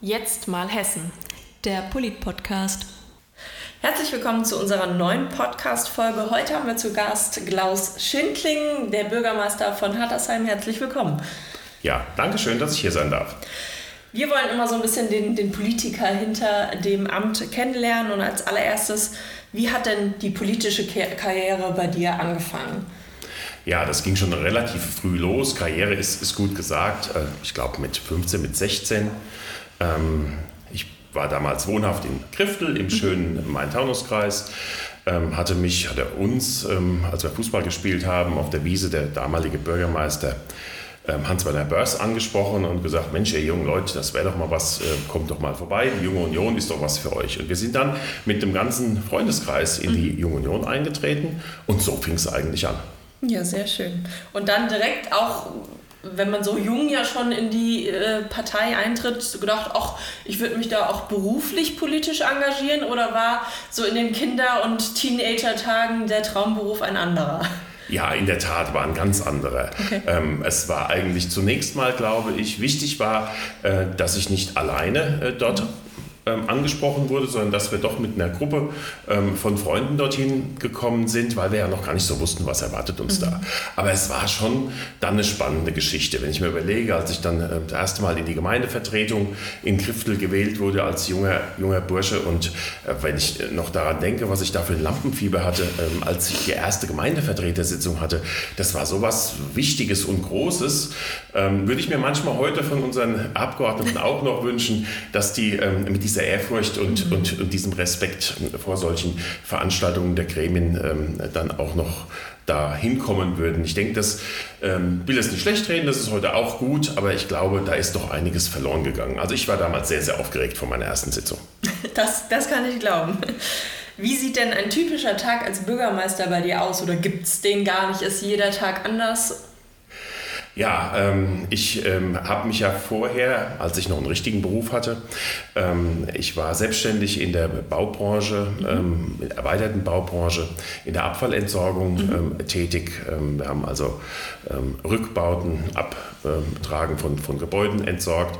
Jetzt mal Hessen. Der Polit-Podcast. Herzlich willkommen zu unserer neuen Podcast-Folge. Heute haben wir zu Gast Klaus Schindling, der Bürgermeister von Hattersheim. Herzlich willkommen. Ja, danke schön, dass ich hier sein darf. Wir wollen immer so ein bisschen den, den Politiker hinter dem Amt kennenlernen. Und als allererstes, wie hat denn die politische Karriere bei dir angefangen? Ja, das ging schon relativ früh los. Karriere ist, ist gut gesagt. Äh, ich glaube mit 15, mit 16. Ähm, ich war damals wohnhaft in Kriftel im schönen Main-Taunus-Kreis. Ähm, hatte mich, hatte uns, ähm, als wir Fußball gespielt haben, auf der Wiese der damalige Bürgermeister Hans-Werner Börs angesprochen und gesagt, Mensch, ihr jungen Leute, das wäre doch mal was, äh, kommt doch mal vorbei, die Junge Union ist doch was für euch. Und wir sind dann mit dem ganzen Freundeskreis in die Junge Union eingetreten und so fing es eigentlich an. Ja, sehr schön. Und dann direkt auch, wenn man so jung ja schon in die äh, Partei eintritt, gedacht, ach, ich würde mich da auch beruflich politisch engagieren oder war so in den Kinder- und Teenager-Tagen der Traumberuf ein anderer? Ja, in der Tat war ein ganz anderer. Okay. Ähm, es war eigentlich zunächst mal, glaube ich, wichtig war, äh, dass ich nicht alleine äh, dort ähm, angesprochen wurde, sondern dass wir doch mit einer Gruppe ähm, von Freunden dorthin gekommen sind, weil wir ja noch gar nicht so wussten, was erwartet uns mhm. da. Aber es war schon dann eine spannende Geschichte. Wenn ich mir überlege, als ich dann äh, das erste Mal in die Gemeindevertretung in Kriftel gewählt wurde als junger, junger Bursche und äh, wenn ich noch daran denke, was ich da für ein Lampenfieber hatte, ähm, als ich die erste Gemeindevertretersitzung hatte, das war sowas Wichtiges und Großes, ähm, würde ich mir manchmal heute von unseren Abgeordneten auch noch wünschen, dass die ähm, mit dieser Ehrfurcht und, mhm. und, und, diesem Respekt vor solchen Veranstaltungen der Gremien ähm, dann auch noch da hinkommen würden. Ich denke, das ähm, will es nicht schlecht reden, das ist heute auch gut, aber ich glaube, da ist doch einiges verloren gegangen. Also ich war damals sehr, sehr aufgeregt vor meiner ersten Sitzung. Das, das kann ich glauben. Wie sieht denn ein typischer Tag als Bürgermeister bei dir aus oder gibt es den gar nicht? Ist jeder Tag anders? Ja, ähm, ich ähm, habe mich ja vorher, als ich noch einen richtigen Beruf hatte, ähm, ich war selbstständig in der Baubranche, mhm. Ähm, in der erweiterten Baubranche, in der Abfallentsorgung mhm. Ähm, tätig. Ähm, wir haben also Rückbauten, Abtragen von, von Gebäuden entsorgt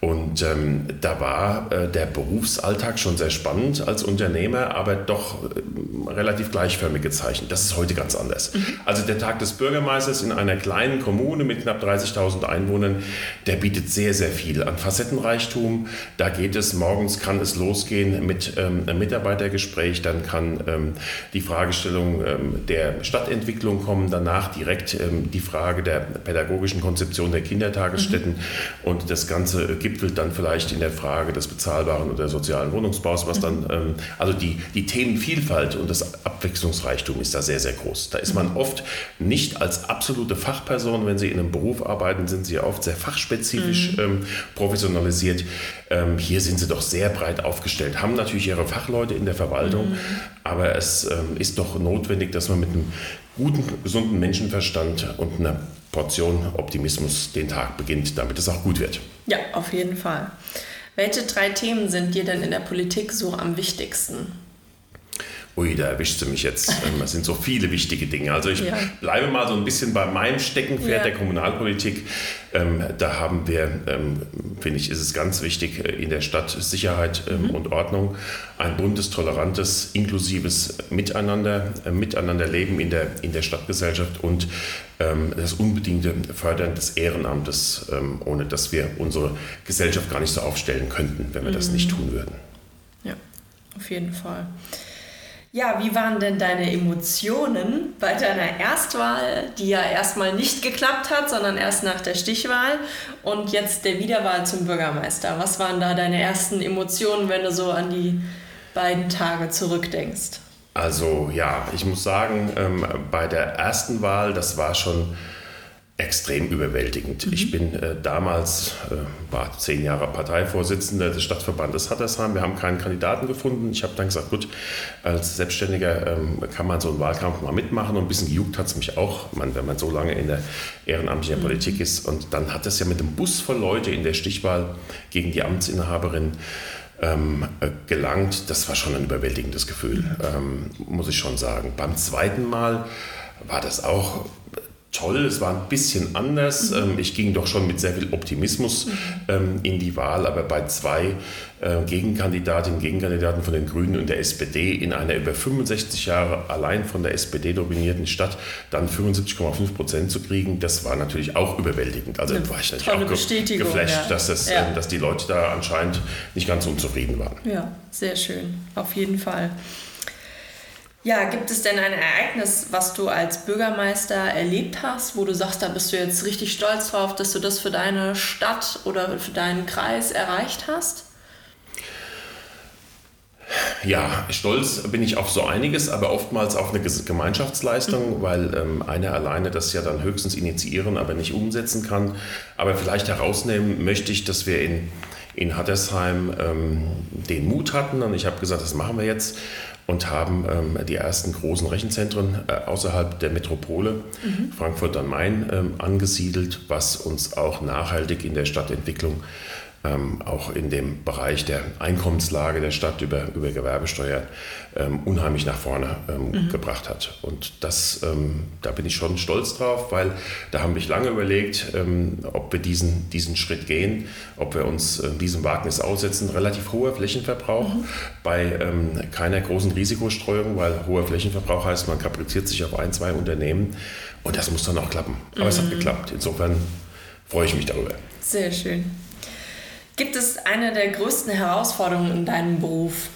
und ähm, da war äh, der Berufsalltag schon sehr spannend als Unternehmer, aber doch äh, relativ gleichförmig gezeichnet. Das ist heute ganz anders. Mhm. Also der Tag des Bürgermeisters in einer kleinen Kommune mit knapp 30.000 Einwohnern, der bietet sehr, sehr viel an Facettenreichtum. Da geht es, morgens kann es losgehen mit ähm, einem Mitarbeitergespräch, dann kann ähm, die Fragestellung ähm, der Stadtentwicklung kommen, danach direkt ähm, die Frage der pädagogischen Konzeption der Kindertagesstätten mhm. und das Ganze gibt gipfelt dann vielleicht in der Frage des bezahlbaren oder sozialen Wohnungsbaus, was dann, ähm, also die, die Themenvielfalt und das Abwechslungsreichtum ist da sehr, sehr groß. Da ist man oft nicht als absolute Fachperson, wenn Sie in einem Beruf arbeiten, sind Sie oft sehr fachspezifisch mhm. ähm, professionalisiert. Ähm, hier sind Sie doch sehr breit aufgestellt, haben natürlich Ihre Fachleute in der Verwaltung, mhm. aber es ähm, ist doch notwendig, dass man mit einem guten, gesunden Menschenverstand und einer Portion Optimismus den Tag beginnt, damit es auch gut wird. Ja, auf jeden Fall. Welche drei Themen sind dir denn in der Politik so am wichtigsten? Ui, da erwischt sie mich jetzt. Es sind so viele wichtige Dinge. Also ich ja. bleibe mal so ein bisschen bei meinem Steckenpferd ja. der Kommunalpolitik. Ähm, da haben wir, ähm, finde ich, ist es ganz wichtig, äh, in der Stadt Sicherheit ähm, mhm. und Ordnung, ein buntes, tolerantes, inklusives Miteinander, äh, Miteinanderleben in der, in der Stadtgesellschaft und ähm, das unbedingte Fördern des Ehrenamtes, ähm, ohne dass wir unsere Gesellschaft gar nicht so aufstellen könnten, wenn wir mhm. das nicht tun würden. Ja, auf jeden Fall. Ja, wie waren denn deine Emotionen bei deiner Erstwahl, die ja erstmal nicht geklappt hat, sondern erst nach der Stichwahl und jetzt der Wiederwahl zum Bürgermeister? Was waren da deine ersten Emotionen, wenn du so an die beiden Tage zurückdenkst? Also ja, ich muss sagen, ähm, bei der ersten Wahl, das war schon extrem überwältigend. Mhm. Ich bin äh, damals, äh, war zehn Jahre Parteivorsitzender des Stadtverbandes Hattersheim. Wir haben keinen Kandidaten gefunden. Ich habe dann gesagt, gut, als Selbstständiger ähm, kann man so einen Wahlkampf mal mitmachen. Und ein bisschen gejuckt hat es mich auch, man, wenn man so lange in der ehrenamtlichen mhm. Politik ist. Und dann hat es ja mit dem Bus voll Leute in der Stichwahl gegen die Amtsinhaberin ähm, äh, gelangt. Das war schon ein überwältigendes Gefühl, mhm. ähm, muss ich schon sagen. Beim zweiten Mal war das auch toll, es war ein bisschen anders. Mhm. Ich ging doch schon mit sehr viel Optimismus mhm. in die Wahl, aber bei zwei äh, Gegenkandidatinnen, Gegenkandidaten von den Grünen und der SPD in einer über 65 Jahre allein von der SPD dominierten Stadt dann 75,5 Prozent zu kriegen, das war natürlich auch überwältigend. Also Eine war ich natürlich auch geflasht, ja. dass, das, ja. dass die Leute da anscheinend nicht ganz unzufrieden waren. Ja, sehr schön, auf jeden Fall. Ja, gibt es denn ein Ereignis, was du als Bürgermeister erlebt hast, wo du sagst, da bist du jetzt richtig stolz drauf, dass du das für deine Stadt oder für deinen Kreis erreicht hast? Ja, stolz bin ich auf so einiges, aber oftmals auf eine Gemeinschaftsleistung, mhm. weil ähm, einer alleine das ja dann höchstens initiieren, aber nicht umsetzen kann. Aber vielleicht herausnehmen möchte ich, dass wir in, in Hattersheim ähm, den Mut hatten und ich habe gesagt, das machen wir jetzt und haben ähm, die ersten großen Rechenzentren äh, außerhalb der Metropole mhm. Frankfurt am Main ähm, angesiedelt, was uns auch nachhaltig in der Stadtentwicklung ähm, auch in dem Bereich der Einkommenslage der Stadt über, über Gewerbesteuer ähm, unheimlich nach vorne ähm, mhm. gebracht hat. Und das, ähm, da bin ich schon stolz drauf, weil da haben wir lange überlegt, ähm, ob wir diesen, diesen Schritt gehen, ob wir uns äh, diesem Wagnis aussetzen. Relativ hoher Flächenverbrauch mhm. bei ähm, keiner großen Risikostreuung, weil hoher Flächenverbrauch heißt, man kapriziert sich auf ein, zwei Unternehmen und das muss dann auch klappen. Aber mhm. es hat mhm. geklappt. Insofern freue ich mich darüber. Sehr schön. Gibt es eine der größten Herausforderungen in deinem Beruf?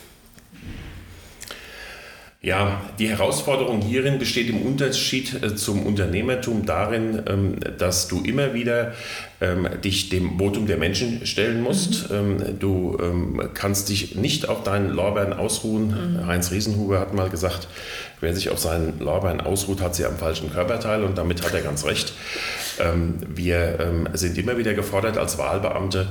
Ja, die Herausforderung hierin besteht im Unterschied äh, zum Unternehmertum darin, ähm, dass du immer wieder ähm, dich dem Votum der Menschen stellen musst. Mhm. Ähm, du kannst dich nicht auf deinen Lorbeeren ausruhen. Mhm. Heinz Riesenhuber hat mal gesagt, wer sich auf seinen Lorbeeren ausruht, hat sie am falschen Körperteil und damit hat er ganz recht. Wir sind immer wieder gefordert als Wahlbeamte,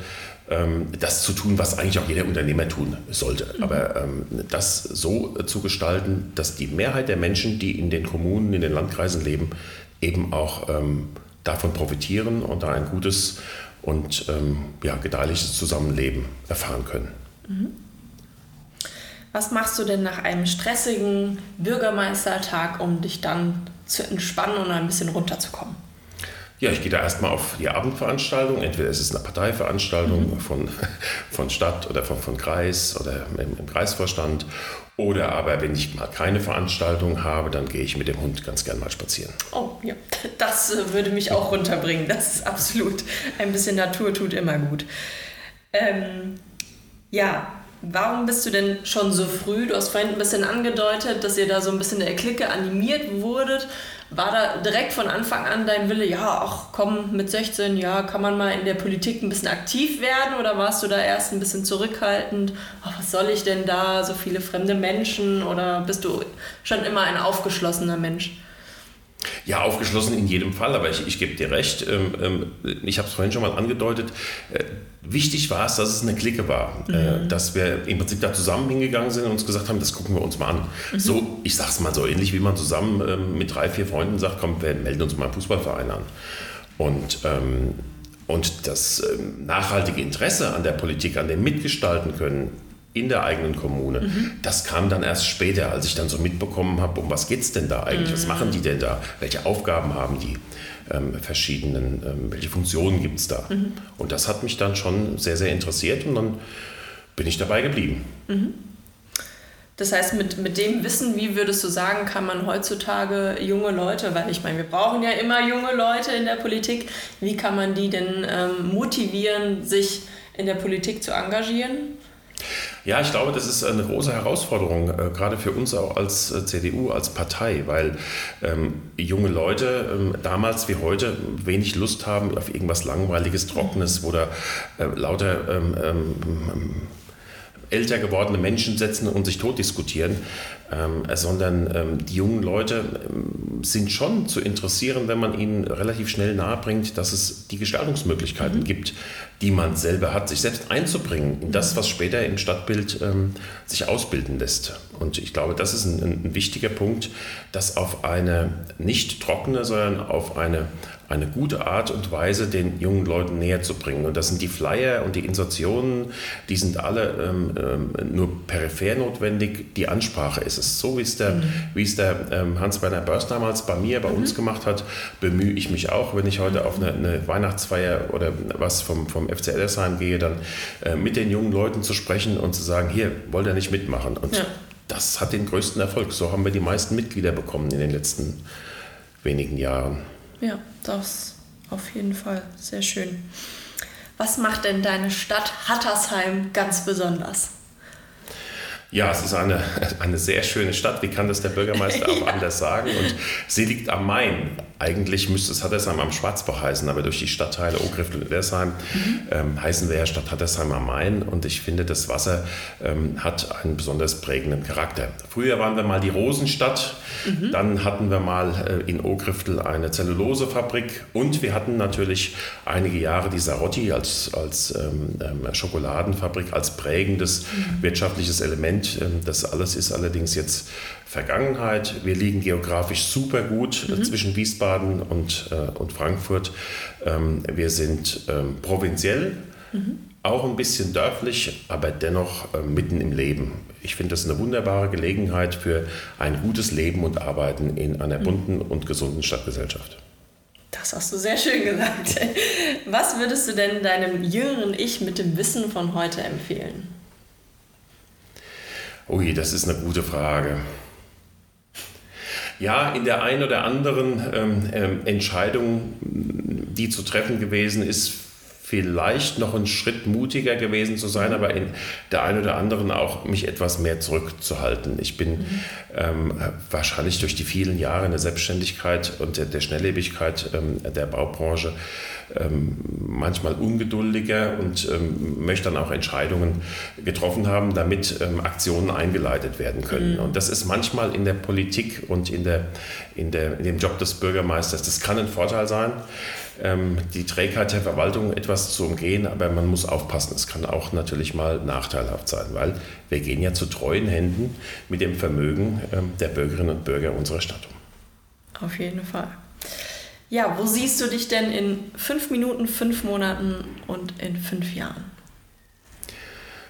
das zu tun, was eigentlich auch jeder Unternehmer tun sollte. Mhm. Aber ähm, das so zu gestalten, dass die Mehrheit der Menschen, die in den Kommunen, in den Landkreisen leben, eben auch ähm, davon profitieren und da ein gutes und ja, gedeihliches Zusammenleben erfahren können. Mhm. Was machst du denn nach einem stressigen Bürgermeistertag, um dich dann zu entspannen und ein bisschen runterzukommen? Ja, ich gehe da erstmal auf die Abendveranstaltung. Entweder ist es eine Parteiveranstaltung mhm. von, von Stadt oder von, von Kreis oder im, im, Kreisvorstand. Oder aber, wenn ich mal keine Veranstaltung habe, dann gehe ich mit dem Hund ganz gern mal spazieren. Oh ja, das äh, würde mich auch runterbringen. Das ist absolut. Ein bisschen Natur tut immer gut. Ähm, ja, Warum bist du denn schon so früh? Du hast vorhin ein bisschen angedeutet, dass ihr da so ein bisschen der Clique animiert wurdet. War da direkt von Anfang an dein Wille, ja, ach komm, mit 16, ja, kann man mal in der Politik ein bisschen aktiv werden? Oder warst du da erst ein bisschen zurückhaltend? Ach, was soll ich denn da, so viele fremde Menschen? Oder bist du schon immer ein aufgeschlossener Mensch? Ja, aufgeschlossen in jedem Fall, aber ich, ich gebe dir recht. Ähm, ähm, ich habe es vorhin schon mal angedeutet. Äh, wichtig war es, dass es eine Clique war. Äh, mhm. dass wir im Prinzip da zusammen hingegangen sind und uns gesagt haben, das gucken wir uns mal an. Mhm. So, ich sage es mal so ähnlich, wie man zusammen ähm, mit drei, vier Freunden sagt, komm, wir melden uns mal einen Fußballverein an. Und, ähm, und das nachhaltige Interesse an der Politik, an dem Mitgestalten können, in der eigenen Kommune. Mhm. Das kam dann erst später, als ich dann so mitbekommen habe, um was geht es denn da eigentlich, mhm. was machen die denn da, welche Aufgaben haben die ähm, verschiedenen, ähm, welche Funktionen gibt es da. Mhm. Und das hat mich dann schon sehr, sehr interessiert und dann bin ich dabei geblieben. Mhm. Das heißt, mit, mit dem Wissen, wie würdest du sagen, kann man heutzutage junge Leute, weil ich meine, wir brauchen ja immer junge Leute in der Politik, wie kann man die denn ähm, motivieren, sich in der Politik zu engagieren? Ja, ich glaube, das ist eine große Herausforderung, äh, gerade für uns auch als äh, CDU, als Partei, weil ähm, junge Leute ähm, damals wie heute wenig Lust haben auf irgendwas Langweiliges, Trockenes, da äh, lauter ähm, ähm älter gewordene Menschen setzen und sich tot diskutieren, ähm, sondern ähm, die jungen Leute ähm, sind schon zu interessieren, wenn man ihnen relativ schnell nahebringt, dass es die Gestaltungsmöglichkeiten mhm. gibt, die man selber hat, sich selbst einzubringen in das, was später im Stadtbild ähm, sich ausbilden lässt. Und ich glaube, das ist ein, ein wichtiger Punkt, das auf eine nicht trockene, sondern auf eine eine gute Art und Weise den jungen Leuten näher zu bringen. Und das sind die Flyer und die Insertionen, die sind alle ähm, ähm, nur peripher notwendig. Die Ansprache ist ist. So wie es der, mhm. wie es der ähm, Hans-Werner Börs damals bei mir, bei mhm. uns gemacht hat, bemühe ich mich auch, wenn ich heute auf eine, eine Weihnachtsfeier oder was vom, vom FC Ellersheim gehe, dann äh, mit den jungen Leuten zu sprechen und zu sagen, hier, wollt ihr nicht mitmachen? Und ja. das hat den größten Erfolg. So haben wir die meisten Mitglieder bekommen in den letzten wenigen Jahren. Ja, das auf jeden Fall sehr schön. Was macht denn deine Stadt Hattersheim ganz besonders? Ja, es ist eine, eine sehr schöne Stadt. Wie kann das der Bürgermeister auch anders sagen? Und sie liegt am Main. Eigentlich müsste es Hattersheim am Schwarzbach heißen, aber durch die Stadtteile Ohrgriffel und Ersheim mhm. ähm, heißen wir ja Stadt Hattersheim am Main. Und ich finde, das Wasser ähm, hat einen besonders prägenden Charakter. Früher waren wir mal die Rosenstadt, mhm. dann hatten wir mal äh, in Ohrgriftel eine Zellulosefabrik und wir hatten natürlich einige Jahre die Sarotti als, als ähm, ähm Schokoladenfabrik, als prägendes mhm. wirtschaftliches Element. Ähm, das alles ist allerdings jetzt Vergangenheit. Wir liegen geografisch super gut äh, mhm. zwischen Wiesbaden und, äh, und Frankfurt. Ähm, wir sind ähm, provinziell, mhm. auch ein bisschen dörflich, aber dennoch äh, mitten im Leben. Ich finde das eine wunderbare Gelegenheit für ein gutes Leben und Arbeiten in einer mhm. bunten und gesunden Stadtgesellschaft. Das hast du sehr schön gesagt. Was würdest du denn deinem jüngeren Ich mit dem Wissen von heute empfehlen? Ui, das ist eine gute Frage. Ja, in der einen oder anderen ähm, ähm, Entscheidung, die zu treffen gewesen ist, vielleicht noch einen Schritt mutiger gewesen zu sein, aber in der einen oder anderen auch mich etwas mehr zurückzuhalten. Ich bin mhm. ähm, wahrscheinlich durch die vielen Jahre in der Selbstständigkeit und der, der Schnelllebigkeit ähm, der Baubranche ähm, manchmal ungeduldiger und ähm, möchte dann auch Entscheidungen getroffen haben, damit ähm, Aktionen eingeleitet werden können. Mhm. Und das ist manchmal in der Politik und in, der, in, der, in dem Job des Bürgermeisters, das kann ein Vorteil sein, die Trägheit der Verwaltung etwas zu umgehen, aber man muss aufpassen. Es kann auch natürlich mal nachteilhaft sein, weil wir gehen ja zu treuen Händen mit dem Vermögen der Bürgerinnen und Bürger unserer Stadt um. Auf jeden Fall. Ja, wo siehst du dich denn in fünf Minuten, fünf Monaten und in fünf Jahren?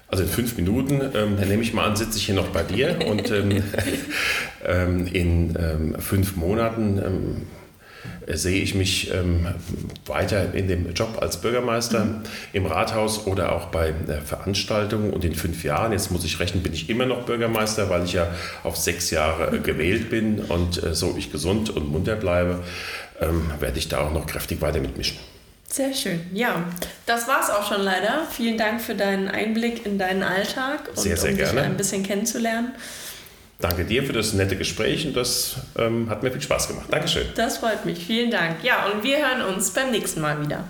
Also in fünf Minuten, ähm, dann nehme ich mal an, sitze ich hier noch bei dir und ähm, ähm, in ähm, fünf Monaten ähm, sehe ich mich ähm, weiter in dem Job als Bürgermeister mhm. im Rathaus oder auch bei äh, Veranstaltungen. Und in fünf Jahren, jetzt muss ich rechnen, bin ich immer noch Bürgermeister, weil ich ja auf sechs Jahre äh, gewählt bin und äh, so ich gesund und munter bleibe ähm, werde ich da auch noch kräftig weiter mitmischen. Sehr schön. Ja, das war es auch schon leider. Vielen Dank für deinen Einblick in deinen Alltag und sehr, sehr um gerne. dich ein bisschen kennenzulernen. Danke dir für das nette Gespräch und das ähm, hat mir viel Spaß gemacht. Dankeschön. Das freut mich. Vielen Dank. Ja, und wir hören uns beim nächsten Mal wieder.